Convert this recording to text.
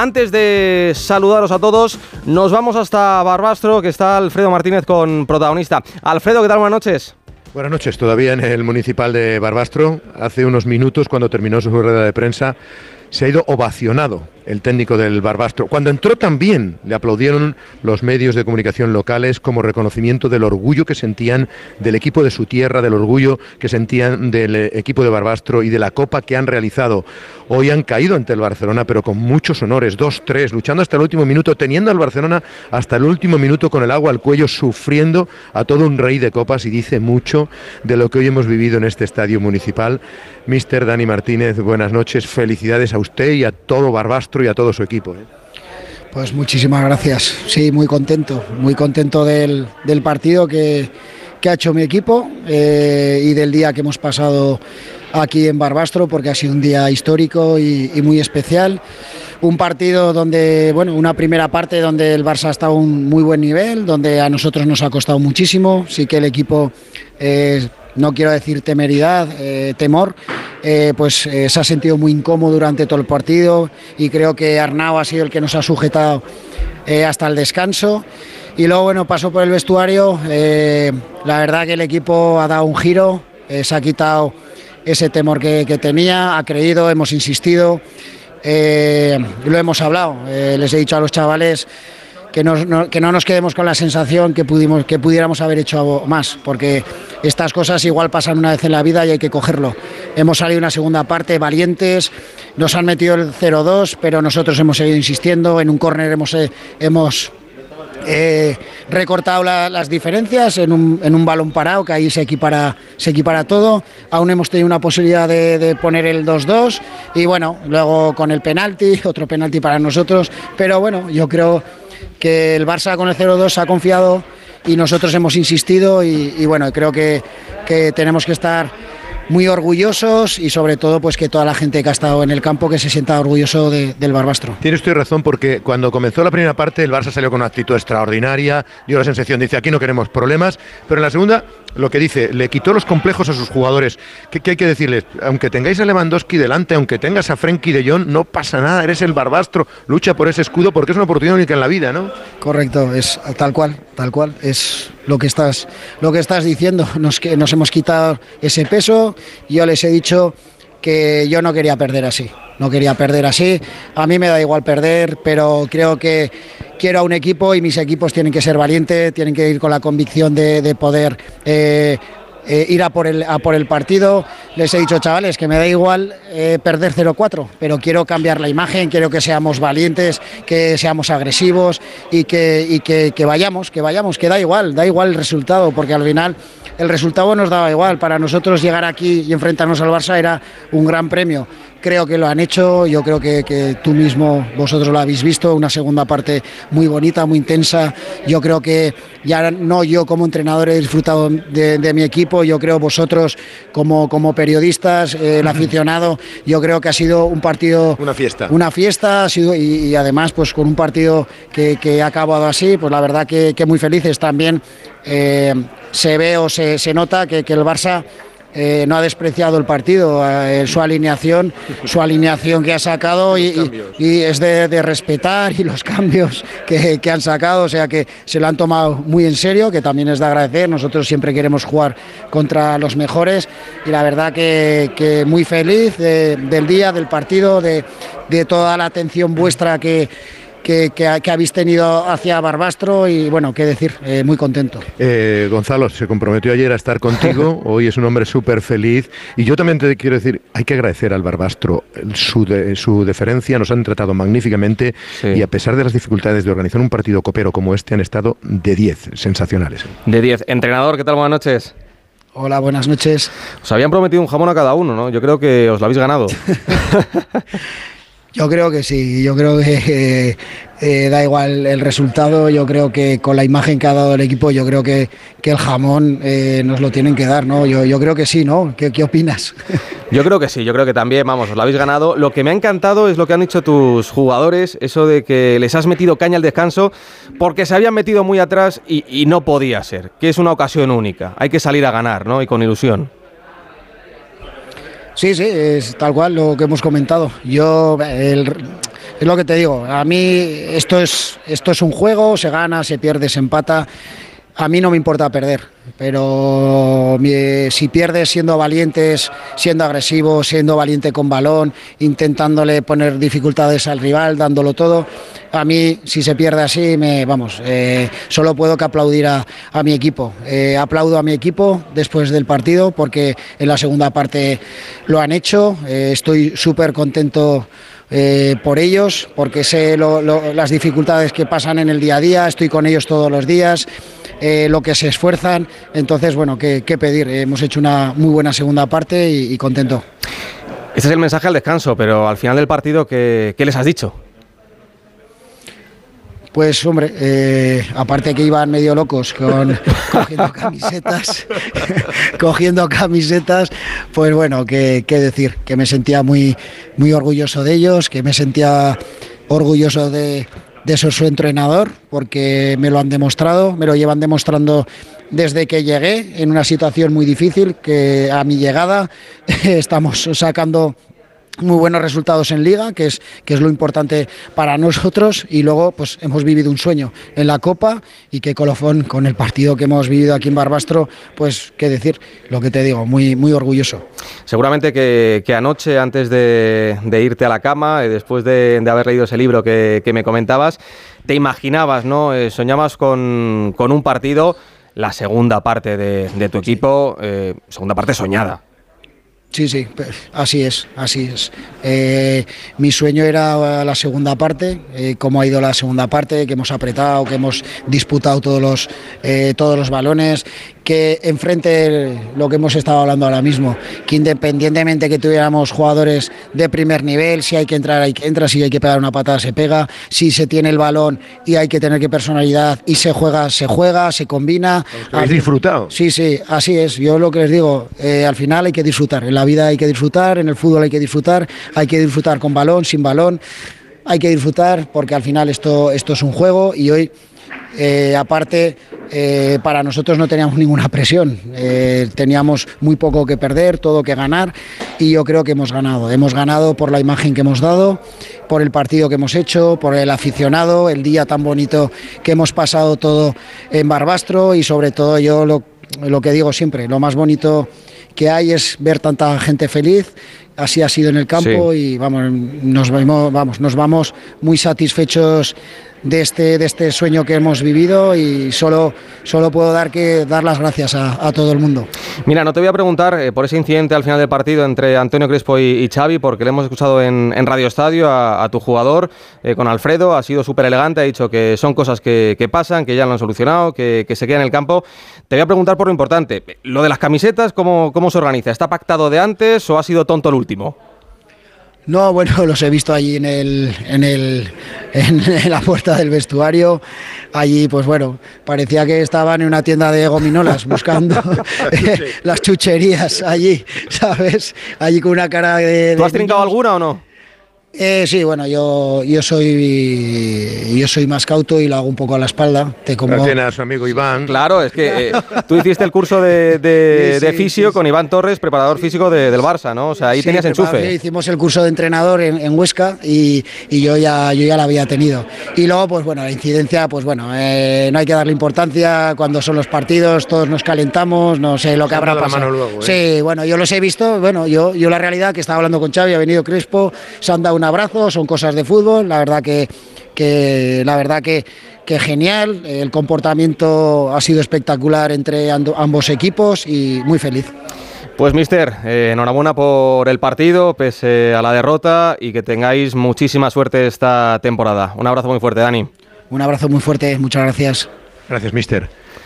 Antes de saludaros a todos, nos vamos hasta Barbastro, que está Alfredo Martínez con protagonista. Alfredo, ¿qué tal? Buenas noches. Buenas noches, todavía en el municipal de Barbastro. Hace unos minutos, cuando terminó su rueda de prensa, se ha ido ovacionado el técnico del Barbastro. Cuando entró también le aplaudieron los medios de comunicación locales como reconocimiento del orgullo que sentían del equipo de su tierra, del orgullo que sentían del eh, equipo de Barbastro y de la copa que han realizado. Hoy han caído ante el Barcelona, pero con muchos honores, dos, tres, luchando hasta el último minuto, teniendo al Barcelona hasta el último minuto con el agua al cuello, sufriendo a todo un rey de copas y dice mucho de lo que hoy hemos vivido en este estadio municipal. Mister Dani Martínez, buenas noches, felicidades a usted y a todo Barbastro y a todo su equipo. ¿eh? Pues muchísimas gracias. Sí, muy contento, muy contento del, partido que, ha hecho mi equipo eh, y del día que hemos pasado aquí en Barbastro, porque ha sido un día histórico y, muy especial. Un partido donde, bueno, una primera parte donde el Barça ha estado a un muy buen nivel, donde a nosotros nos ha costado muchísimo. Sí que el equipo eh, no quiero decir temeridad, eh, temor, eh, pues eh, se ha sentido muy incómodo durante todo el partido y creo que Arnau ha sido el que nos ha sujetado hasta el descanso. Y luego, bueno, pasó por el vestuario, la verdad que el equipo ha dado un giro, se ha quitado ese temor que, tenía, ha creído, hemos insistido, lo hemos hablado, les he dicho a los chavales que, que no nos quedemos con la sensación que, pudimos, que pudiéramos haber hecho más, porque estas cosas igual pasan una vez en la vida y hay que cogerlo. Hemos salido una segunda parte valientes, nos han metido el 0-2, pero nosotros hemos seguido insistiendo, en un córner hemos, eh, hemos eh, recortado las diferencias en un, en un, balón parado, que ahí se equipara, se equipara todo. Aún hemos tenido una posibilidad de, de poner el 2-2 y bueno, luego con el penalti, otro penalti para nosotros. Pero bueno, yo creo que el Barça con el 0-2 ha confiado y nosotros hemos insistido y, bueno, creo que, que tenemos que estar muy orgullosos y sobre todo pues que toda la gente que ha estado en el campo que se sienta orgulloso del Barbastro. Tiene usted razón porque cuando comenzó la primera parte el Barça salió con una actitud extraordinaria, dio la sensación, dice aquí no queremos problemas, pero en la segunda lo que dice, le quitó los complejos a sus jugadores. ¿Qué, hay que decirles? Aunque tengáis a Lewandowski delante, aunque tengas a Frenkie de Jong, no pasa nada, eres el Barbastro, lucha por ese escudo porque es una oportunidad única en la vida, ¿no? Correcto, es tal cual, tal cual, es lo que estás, lo que estás diciendo, nos, nos hemos quitado ese peso, yo les he dicho que yo no quería perder así, no quería perder así. A mí me da igual perder, pero creo que quiero a un equipo y mis equipos tienen que ser valientes, tienen que ir con la convicción de, poder eh, eh, ir a por, el, a por el partido. Les he dicho, chavales, que me da igual eh, perder 0-4, pero quiero cambiar la imagen, quiero que seamos valientes, que seamos agresivos y que, y que, que vayamos, que vayamos, que da igual, da igual el resultado, porque al final el resultado nos daba igual. Para nosotros llegar aquí y enfrentarnos al Barça era un gran premio. Creo que lo han hecho, yo creo que, tú mismo, vosotros lo habéis visto, una segunda parte muy bonita, muy intensa. Yo creo que ya no yo como entrenador he disfrutado de, mi equipo, yo creo vosotros como, como periodistas, el aficionado, yo creo que ha sido un partido... Una fiesta. Una fiesta, ha sido, y, además pues con un partido que, ha acabado así, pues la verdad que, muy felices también. Eh, se ve o se, se nota que, que el Barça eh, no ha despreciado el partido, eh, su alineación, su alineación que ha sacado y, es de, respetar y los cambios que, han sacado, o sea que se lo han tomado muy en serio, que también es de agradecer. Nosotros siempre queremos jugar contra los mejores y la verdad que, muy feliz del día, del partido, de toda la atención vuestra que que, habéis tenido hacia Barbastro y bueno, qué decir, eh, muy contento. Eh, Gonzalo, se comprometió ayer a estar contigo, hoy es un hombre súper feliz y yo también te quiero decir, hay que agradecer al Barbastro su, su deferencia, nos han tratado magníficamente y a pesar de las dificultades de organizar un partido copero como este han estado de 10, sensacionales. De 10. Entrenador, ¿qué tal? Buenas noches. Hola, buenas noches. Os habían prometido un jamón a cada uno, ¿no? Yo creo que os lo habéis ganado. Yo creo que sí, yo creo que eh, da igual el resultado, yo creo que con la imagen que ha dado el equipo, yo creo que, el jamón eh, nos lo tienen que dar, ¿no? Yo, yo creo que sí, ¿no? ¿Qué, ¿Qué, opinas? Yo creo que sí, yo creo que también, vamos, os lo habéis ganado. Lo que me ha encantado es lo que han dicho tus jugadores, eso de que les has metido caña al descanso porque se habían metido muy atrás y, y no podía ser, que es una ocasión única, hay que salir a ganar, ¿no? Y con ilusión. Sí, sí, es tal cual lo que hemos comentado. Yo, es lo que te digo. A mí esto es, esto es un juego, se gana, se pierde, se empata. A mí no me importa perder, pero si pierdes siendo valientes, siendo agresivo, siendo valiente con balón, intentándole poner dificultades al rival, dándolo todo, a mí si se pierde así, me, vamos, eh, solo puedo que aplaudir a, mi equipo. Eh, aplaudo a mi equipo después del partido porque en la segunda parte lo han hecho. Eh, estoy súper contento por ellos, porque sé las dificultades que pasan en el día a día, estoy con ellos todos los días, lo que se esfuerzan. Entonces, bueno, ¿qué, pedir? Hemos hecho una muy buena segunda parte y, contento. Ese es el mensaje al descanso, pero al final del partido, qué les has dicho? Pues hombre, eh, aparte que iban medio locos con cogiendo camisetas, cogiendo camisetas, pues bueno, qué, decir, que me sentía muy, muy orgulloso de ellos, que me sentía orgulloso de, de ser su entrenador, porque me lo han demostrado, me lo llevan demostrando desde que llegué en una situación muy difícil, que a mi llegada estamos sacando muy buenos resultados en liga, que es, que es lo importante para nosotros, y luego pues hemos vivido un sueño en la Copa y que colofón con el partido que hemos vivido aquí en Barbastro, pues qué decir, lo que te digo, muy, muy orgulloso. Seguramente que, anoche, antes de, irte a la cama, y después de, haber leído ese libro que, me comentabas, te imaginabas, ¿no? Eh, soñabas con, un partido, la segunda parte de, tu equipo, eh, segunda parte soñada. Sí, sí, así es, así es. Eh, mi sueño era la segunda parte, eh, cómo ha ido la segunda parte, que hemos apretado, que hemos disputado todos los, eh, todos los balones, que enfrente lo que hemos estado hablando ahora mismo, que independientemente que tuviéramos jugadores de primer nivel, si hay que entrar, hay que entrar, si hay que pegar una patada, se pega, si se tiene el balón y hay que tener que personalidad y se juega, se juega, se combina. ¿Habéis disfrutado? Sí, sí, así es. Yo lo que les digo, eh, al final hay que disfrutar, en la vida hay que disfrutar, en el fútbol hay que disfrutar, hay que disfrutar con balón, sin balón hay que disfrutar porque al final esto, esto es un juego y hoy eh, aparte, eh, para nosotros no teníamos ninguna presión, eh, teníamos muy poco que perder, todo que ganar y yo creo que hemos ganado. Hemos ganado por la imagen que hemos dado, por el partido que hemos hecho, por el aficionado, el día tan bonito que hemos pasado todo en Barbastro y sobre todo yo lo, lo que digo siempre, lo más bonito que hay es ver tanta gente feliz. Así ha sido en el campo y vamos nos vamos nos vamos muy satisfechos de este, de este sueño que hemos vivido y solo, solo puedo dar, que, dar las gracias a, todo el mundo. Mira, no te voy a preguntar eh, por ese incidente al final del partido entre Antonio Crespo y, Xavi, porque le hemos escuchado en, Radio Estadio a, tu jugador, eh, con Alfredo, ha sido súper elegante, ha dicho que son cosas que, pasan, que ya lo han solucionado, que, se queda en el campo. Te voy a preguntar por lo importante, lo de las camisetas, ¿cómo, cómo se organiza? ¿Está pactado de antes o ha sido tonto el último? No, bueno, los he visto allí en, el, en, el, en, la puerta del vestuario. Allí, pues bueno, parecía que estaban en una tienda de gominolas buscando las chucherías allí, ¿sabes? Allí con una cara de... ¿Tú has trincado alguna o no? Eh, sí, bueno, yo, yo soy yo soy más cauto y lo hago un poco a la espalda. Te como... Tiene a su amigo Iván. Claro, es que eh, tú hiciste el curso de, de, fisio con Iván Torres, preparador físico del Barça, ¿no? O sea, ahí tenías enchufe. Hicimos el curso de entrenador en, Huesca y, y, yo ya yo ya la había tenido. Y luego, pues bueno, la incidencia, pues bueno, eh, no hay que darle importancia cuando son los partidos, todos nos calentamos, no sé lo que habrá pasado. Luego, sí, bueno, yo los he visto, bueno, yo, yo la realidad que estaba hablando con Xavi, ha venido Crespo, se han dado un abrazo, son cosas de fútbol, la verdad que, que la verdad que, que genial, el comportamiento ha sido espectacular entre ambos equipos y muy feliz. Pues mister, eh, enhorabuena por el partido, pese a la derrota y que tengáis muchísima suerte esta temporada. Un abrazo muy fuerte, Dani. Un abrazo muy fuerte, muchas gracias. Gracias, mister.